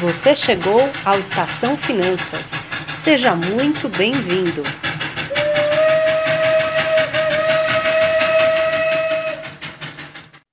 Você chegou ao Estação Finanças. Seja muito bem-vindo.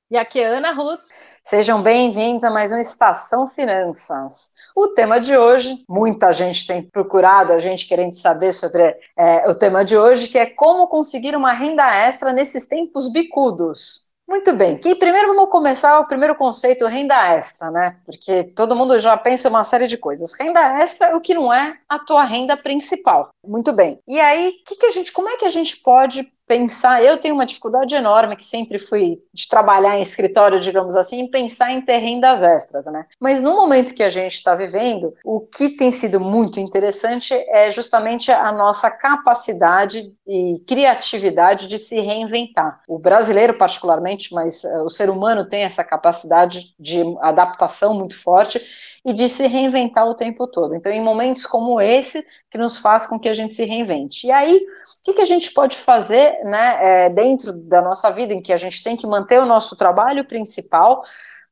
E aqui é Ana Ruth. Sejam bem-vindos a mais um Estação Finanças. O tema de hoje, muita gente tem procurado, a gente querendo saber sobre é, o tema de hoje, que é como conseguir uma renda extra nesses tempos bicudos. Muito bem. E primeiro vamos começar o primeiro conceito, renda extra, né? Porque todo mundo já pensa uma série de coisas. Renda extra é o que não é a tua renda principal. Muito bem. E aí, que, que a gente, como é que a gente pode pensar, eu tenho uma dificuldade enorme que sempre fui de trabalhar em escritório, digamos assim, pensar em ter rendas extras, né? Mas no momento que a gente está vivendo, o que tem sido muito interessante é justamente a nossa capacidade e criatividade de se reinventar. O brasileiro, particularmente, mas uh, o ser humano tem essa capacidade de adaptação muito forte e de se reinventar o tempo todo. Então, em momentos como esse, que nos faz com que a gente se reinvente. E aí, o que, que a gente pode fazer né, é, dentro da nossa vida, em que a gente tem que manter o nosso trabalho principal,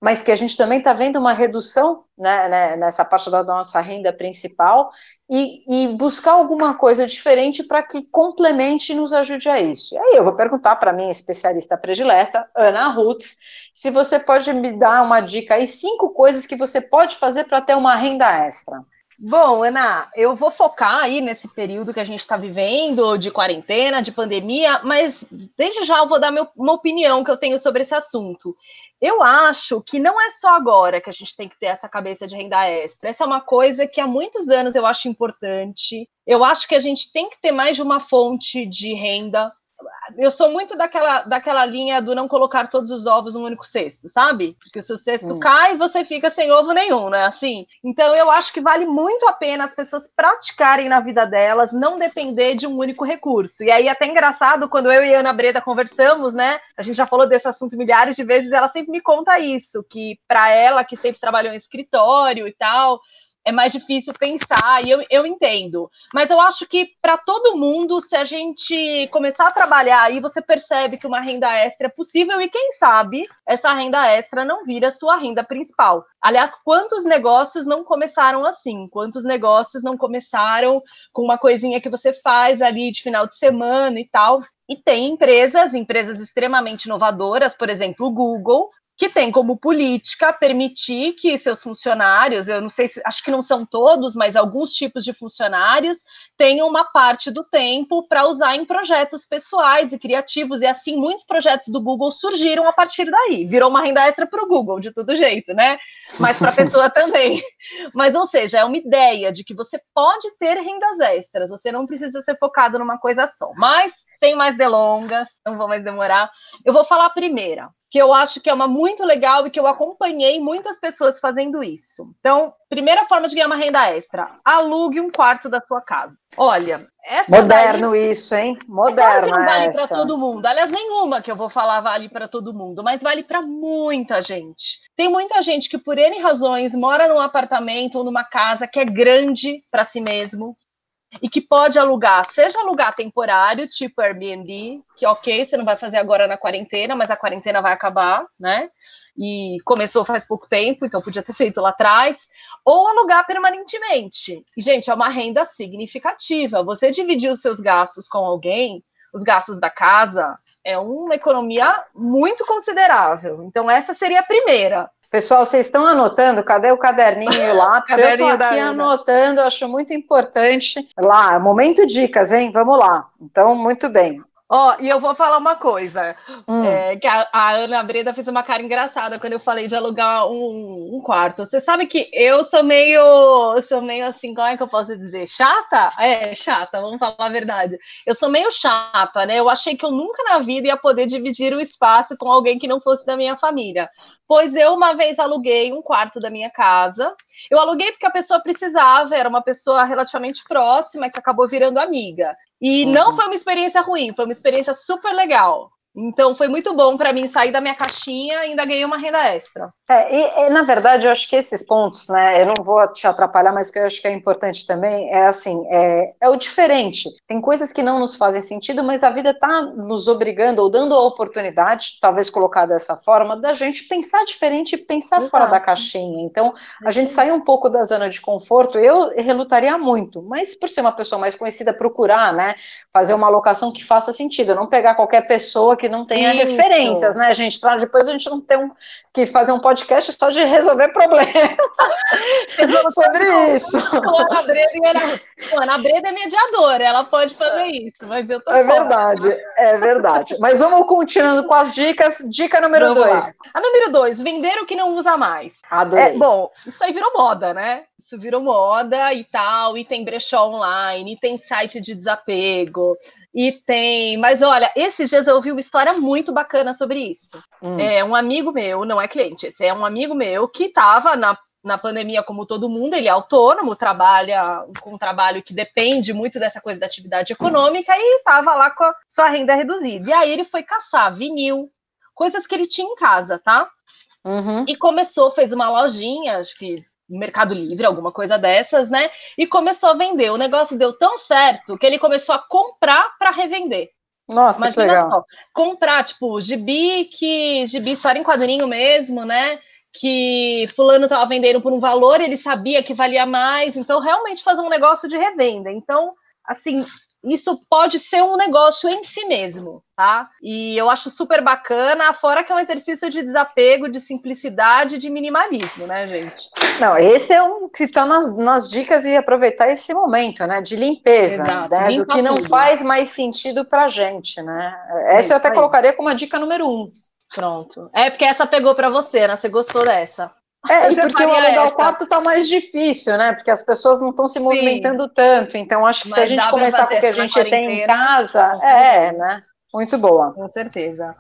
mas que a gente também está vendo uma redução né, né, nessa parte da nossa renda principal e, e buscar alguma coisa diferente para que complemente e nos ajude a isso. E aí eu vou perguntar para minha especialista predileta, Ana Rutz, se você pode me dar uma dica aí, cinco coisas que você pode fazer para ter uma renda extra. Bom, Ana, eu vou focar aí nesse período que a gente está vivendo, de quarentena, de pandemia, mas desde já eu vou dar meu, uma opinião que eu tenho sobre esse assunto. Eu acho que não é só agora que a gente tem que ter essa cabeça de renda extra. Essa é uma coisa que há muitos anos eu acho importante. Eu acho que a gente tem que ter mais de uma fonte de renda eu sou muito daquela, daquela linha do não colocar todos os ovos num único cesto, sabe? Porque se o cesto hum. cai, você fica sem ovo nenhum, né? Assim. Então eu acho que vale muito a pena as pessoas praticarem na vida delas, não depender de um único recurso. E aí até engraçado quando eu e a Ana Breda conversamos, né? A gente já falou desse assunto milhares de vezes, ela sempre me conta isso, que para ela que sempre trabalhou em escritório e tal, é mais difícil pensar, e eu, eu entendo. Mas eu acho que para todo mundo, se a gente começar a trabalhar aí, você percebe que uma renda extra é possível, e quem sabe essa renda extra não vira sua renda principal. Aliás, quantos negócios não começaram assim? Quantos negócios não começaram com uma coisinha que você faz ali de final de semana e tal? E tem empresas, empresas extremamente inovadoras, por exemplo, o Google, que tem como política permitir que seus funcionários, eu não sei se, acho que não são todos, mas alguns tipos de funcionários tenham uma parte do tempo para usar em projetos pessoais e criativos, e assim muitos projetos do Google surgiram a partir daí. Virou uma renda extra para o Google, de todo jeito, né? Mas para a pessoa também. Mas, ou seja, é uma ideia de que você pode ter rendas extras, você não precisa ser focado numa coisa só. Mas, sem mais delongas, não vou mais demorar, eu vou falar a primeira que eu acho que é uma muito legal e que eu acompanhei muitas pessoas fazendo isso. Então, primeira forma de ganhar uma renda extra: alugue um quarto da sua casa. Olha, essa moderno daí, isso, hein? Moderno. Não vale para todo mundo. Aliás, nenhuma que eu vou falar vale para todo mundo, mas vale para muita gente. Tem muita gente que por N razões mora num apartamento ou numa casa que é grande para si mesmo, e que pode alugar, seja alugar temporário, tipo Airbnb, que ok, você não vai fazer agora na quarentena, mas a quarentena vai acabar, né? E começou faz pouco tempo, então podia ter feito lá atrás, ou alugar permanentemente. Gente, é uma renda significativa. Você dividir os seus gastos com alguém, os gastos da casa, é uma economia muito considerável. Então, essa seria a primeira. Pessoal, vocês estão anotando? Cadê o caderninho e o lápis? eu estou aqui anotando, acho muito importante. Lá, momento dicas, hein? Vamos lá. Então, muito bem. Ó, oh, e eu vou falar uma coisa, hum. é, que a, a, Ana Breda fez uma cara engraçada quando eu falei de alugar um, um, quarto. Você sabe que eu sou meio, sou meio assim, como é que eu posso dizer? Chata? É, chata, vamos falar a verdade. Eu sou meio chata, né? Eu achei que eu nunca na vida ia poder dividir o espaço com alguém que não fosse da minha família. Pois eu uma vez aluguei um quarto da minha casa. Eu aluguei porque a pessoa precisava, era uma pessoa relativamente próxima que acabou virando amiga. E uhum. não foi uma experiência ruim, foi uma experiência super legal. Então foi muito bom para mim sair da minha caixinha e ainda ganhei uma renda extra. É, e, e, na verdade eu acho que esses pontos, né, eu não vou te atrapalhar, mas que eu acho que é importante também é assim, é, é o diferente. Tem coisas que não nos fazem sentido, mas a vida está nos obrigando ou dando a oportunidade, talvez colocar dessa forma, da gente pensar diferente e pensar Exato. fora da caixinha. Então a gente sair um pouco da zona de conforto, eu relutaria muito, mas por ser uma pessoa mais conhecida, procurar, né, fazer uma alocação que faça sentido, não pegar qualquer pessoa que não tenha Isso. referências, né, gente? Para depois a gente não ter um, que fazer um podcast só de resolver problemas sobre isso. Ana Breda, Ana Breda é mediadora, ela pode fazer isso, mas eu tô É fora. verdade, é verdade. Mas vamos continuando com as dicas. Dica número vamos dois. Lá. A número dois, vender o que não usa mais. Adorei. É, bom, isso aí virou moda, né? Isso virou moda e tal, e tem brechó online, e tem site de desapego, e tem. Mas olha, esses dias eu ouvi uma história muito bacana sobre isso. Hum. É um amigo meu, não é cliente, esse é um amigo meu que estava na na pandemia, como todo mundo, ele é autônomo, trabalha com um trabalho que depende muito dessa coisa da atividade econômica e estava lá com a sua renda reduzida. E aí ele foi caçar vinil, coisas que ele tinha em casa, tá? Uhum. E começou, fez uma lojinha, acho que Mercado Livre, alguma coisa dessas, né? E começou a vender. O negócio deu tão certo que ele começou a comprar para revender. Nossa, Imagina que legal. só, comprar, tipo, gibi que. gibi história em quadrinho mesmo, né? Que fulano estava vendendo por um valor, ele sabia que valia mais, então realmente fazer um negócio de revenda. Então, assim, isso pode ser um negócio em si mesmo, tá? E eu acho super bacana, fora que é um exercício de desapego, de simplicidade, de minimalismo, né, gente? Não, esse é um que está nas, nas, dicas e aproveitar esse momento, né, de limpeza, né, do que não tudo. faz mais sentido pra gente, né? Essa é eu até aí. colocaria como a dica número um. Pronto. É porque essa pegou para você, né? Você gostou dessa? É, e porque o alugar o quarto está mais difícil, né? Porque as pessoas não estão se movimentando Sim. tanto. Então, acho que Mas se a gente começar com o que a gente tem em casa, é, né? Muito boa. Com certeza.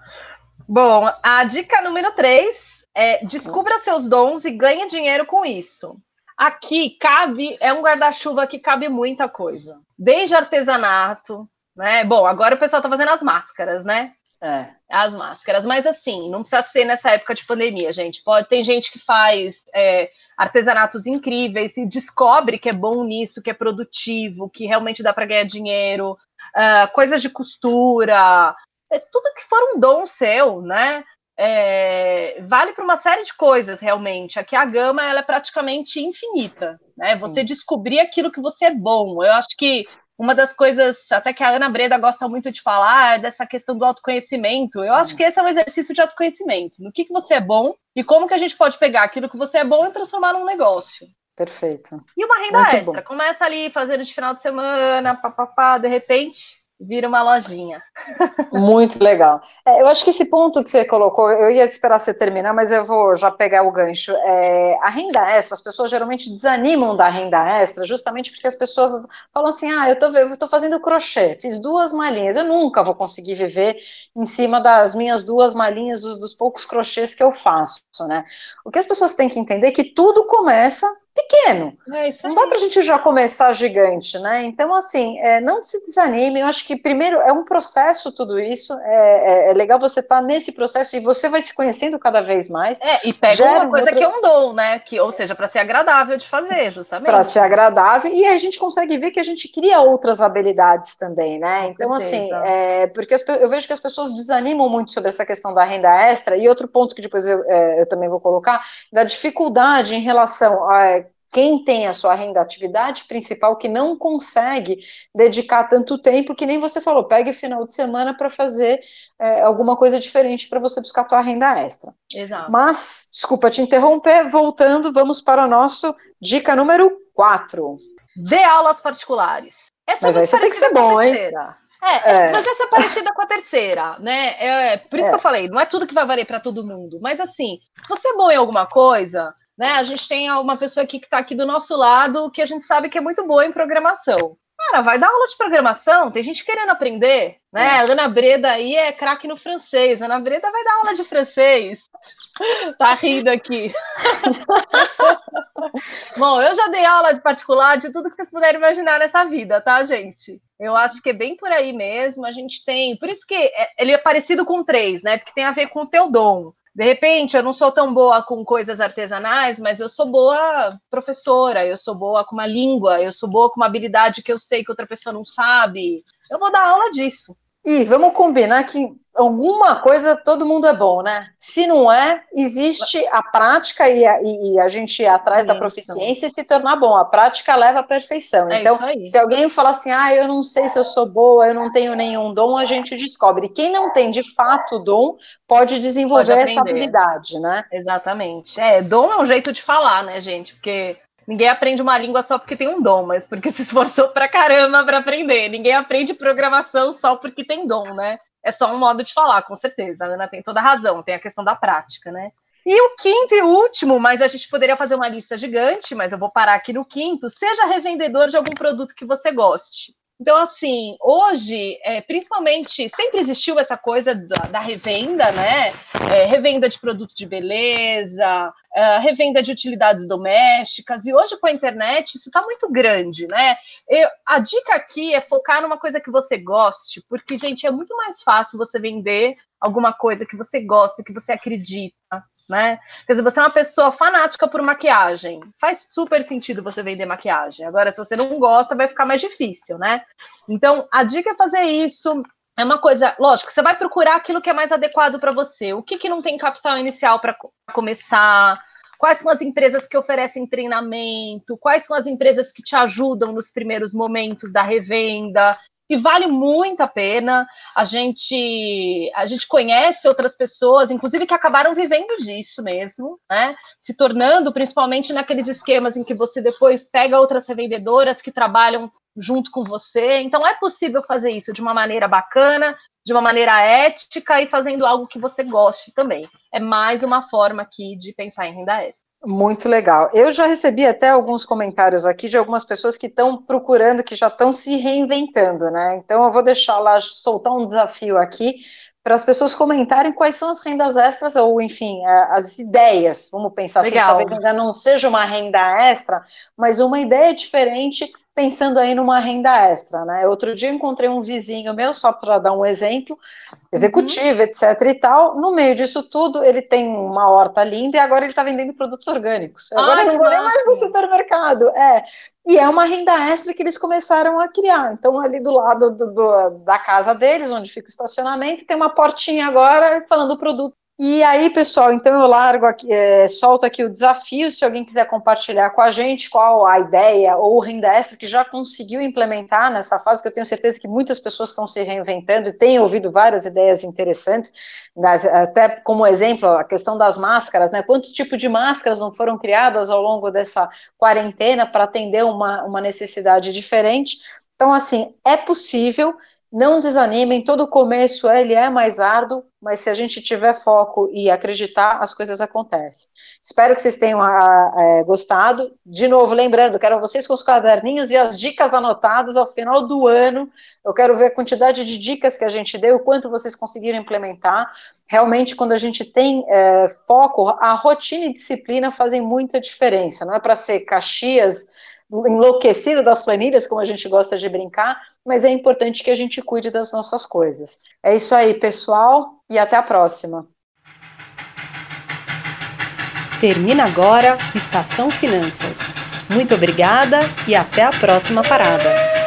Bom, a dica número 3 é descubra seus dons e ganhe dinheiro com isso. Aqui cabe, é um guarda-chuva que cabe muita coisa. Desde artesanato, né? Bom, agora o pessoal está fazendo as máscaras, né? É. As máscaras. Mas assim, não precisa ser nessa época de pandemia, gente. Pode Tem gente que faz é, artesanatos incríveis e descobre que é bom nisso, que é produtivo, que realmente dá para ganhar dinheiro, uh, coisas de costura, é, tudo que for um dom seu, né? É, vale para uma série de coisas realmente. Aqui a gama ela é praticamente infinita, né? Sim. Você descobrir aquilo que você é bom. Eu acho que uma das coisas, até que a Ana Breda gosta muito de falar, é dessa questão do autoconhecimento. Eu acho que esse é um exercício de autoconhecimento. No que, que você é bom e como que a gente pode pegar aquilo que você é bom e transformar num negócio. Perfeito. E uma renda muito extra. Bom. Começa ali fazendo de final de semana, papapá, de repente vira uma lojinha. Muito legal. É, eu acho que esse ponto que você colocou, eu ia esperar você terminar, mas eu vou já pegar o gancho. É, a renda extra, as pessoas geralmente desanimam da renda extra, justamente porque as pessoas falam assim: ah, eu tô, eu tô fazendo crochê, fiz duas malinhas, eu nunca vou conseguir viver em cima das minhas duas malinhas, dos, dos poucos crochês que eu faço, né? O que as pessoas têm que entender é que tudo começa pequeno. É não dá para a gente já começar gigante, né? Então, assim, é, não se desanime. Eu acho que, primeiro, é um processo tudo isso. É, é, é legal você estar tá nesse processo e você vai se conhecendo cada vez mais. É, e pega uma coisa outra... que é um dom, né? Que, ou seja, para ser agradável de fazer, justamente. Para ser agradável. E a gente consegue ver que a gente cria outras habilidades também, né? Então, assim, assim, é, porque as, eu vejo que as pessoas desanimam muito sobre essa questão da renda extra. E outro ponto que depois eu, é, eu também vou colocar, da dificuldade em relação a quem tem a sua renda atividade principal que não consegue dedicar tanto tempo que nem você falou, pegue final de semana para fazer é, alguma coisa diferente para você buscar a tua renda extra. Exato. Mas, desculpa te interromper, voltando, vamos para o nosso dica número 4. Dê aulas particulares. Essa Mas essa tem que ser bom, hein? É, é, mas essa é parecida com a terceira, né? É, por isso é. que eu falei, não é tudo que vai valer para todo mundo. Mas assim, se você é bom em alguma coisa, né? A gente tem uma pessoa aqui que está aqui do nosso lado que a gente sabe que é muito boa em programação. Cara, vai dar aula de programação, tem gente querendo aprender, né? É. Ana Breda aí é craque no francês. Ana Breda vai dar aula de francês. Tá rindo aqui. Bom, eu já dei aula de particular de tudo que vocês puderem imaginar nessa vida, tá, gente? Eu acho que é bem por aí mesmo. A gente tem. Por isso que é, ele é parecido com três, né? Porque tem a ver com o teu dom. De repente, eu não sou tão boa com coisas artesanais, mas eu sou boa professora, eu sou boa com uma língua, eu sou boa com uma habilidade que eu sei que outra pessoa não sabe. Eu vou dar aula disso. E vamos combinar que alguma coisa todo mundo é bom, né? Se não é, existe a prática e a, e a gente ir atrás da proficiência e se tornar bom. A prática leva à perfeição. É então, se alguém falar assim, ah, eu não sei se eu sou boa, eu não tenho nenhum dom, a gente descobre. Quem não tem de fato dom pode desenvolver pode essa habilidade, né? Exatamente. É, dom é um jeito de falar, né, gente? Porque Ninguém aprende uma língua só porque tem um dom, mas porque se esforçou pra caramba para aprender. Ninguém aprende programação só porque tem dom, né? É só um modo de falar, com certeza. A Ana tem toda a razão, tem a questão da prática, né? E o quinto e último, mas a gente poderia fazer uma lista gigante, mas eu vou parar aqui no quinto. Seja revendedor de algum produto que você goste. Então, assim, hoje, é, principalmente, sempre existiu essa coisa da, da revenda, né? É, revenda de produto de beleza, é, revenda de utilidades domésticas, e hoje com a internet isso está muito grande, né? Eu, a dica aqui é focar numa coisa que você goste, porque, gente, é muito mais fácil você vender alguma coisa que você gosta, que você acredita, né? Quer dizer, você é uma pessoa fanática por maquiagem. Faz super sentido você vender maquiagem. Agora, se você não gosta, vai ficar mais difícil, né? Então, a dica é fazer isso. É uma coisa, lógico, você vai procurar aquilo que é mais adequado para você. O que, que não tem capital inicial para começar? Quais são as empresas que oferecem treinamento? Quais são as empresas que te ajudam nos primeiros momentos da revenda? E vale muito a pena. A gente a gente conhece outras pessoas, inclusive que acabaram vivendo disso mesmo, né? Se tornando principalmente naqueles esquemas em que você depois pega outras revendedoras que trabalham junto com você. Então é possível fazer isso de uma maneira bacana, de uma maneira ética e fazendo algo que você goste também. É mais uma forma aqui de pensar em renda extra. Muito legal. Eu já recebi até alguns comentários aqui de algumas pessoas que estão procurando, que já estão se reinventando, né? Então eu vou deixar lá soltar um desafio aqui para as pessoas comentarem quais são as rendas extras, ou enfim, as ideias, vamos pensar assim, Legal. assim, talvez ainda não seja uma renda extra, mas uma ideia diferente pensando aí numa renda extra, né? Outro dia encontrei um vizinho meu, só para dar um exemplo, executivo, uhum. etc e tal, no meio disso tudo, ele tem uma horta linda e agora ele está vendendo produtos orgânicos. Agora Ai, não vou nem mais no supermercado, é. E é uma renda extra que eles começaram a criar. Então, ali do lado do, do, da casa deles, onde fica o estacionamento, tem uma portinha agora falando produto e aí, pessoal, então eu largo aqui, é, solto aqui o desafio, se alguém quiser compartilhar com a gente qual a ideia ou renda extra que já conseguiu implementar nessa fase, que eu tenho certeza que muitas pessoas estão se reinventando e têm ouvido várias ideias interessantes, até como exemplo, a questão das máscaras, né? Quantos tipos de máscaras não foram criadas ao longo dessa quarentena para atender uma, uma necessidade diferente? Então, assim, é possível, não desanimem, todo começo ele é mais árduo, mas se a gente tiver foco e acreditar, as coisas acontecem. Espero que vocês tenham é, gostado. De novo, lembrando, quero vocês com os caderninhos e as dicas anotadas ao final do ano. Eu quero ver a quantidade de dicas que a gente deu, o quanto vocês conseguiram implementar. Realmente, quando a gente tem é, foco, a rotina e disciplina fazem muita diferença. Não é para ser Caxias enlouquecido das planilhas, como a gente gosta de brincar, mas é importante que a gente cuide das nossas coisas. É isso aí, pessoal, e até a próxima. Termina agora Estação Finanças. Muito obrigada e até a próxima parada.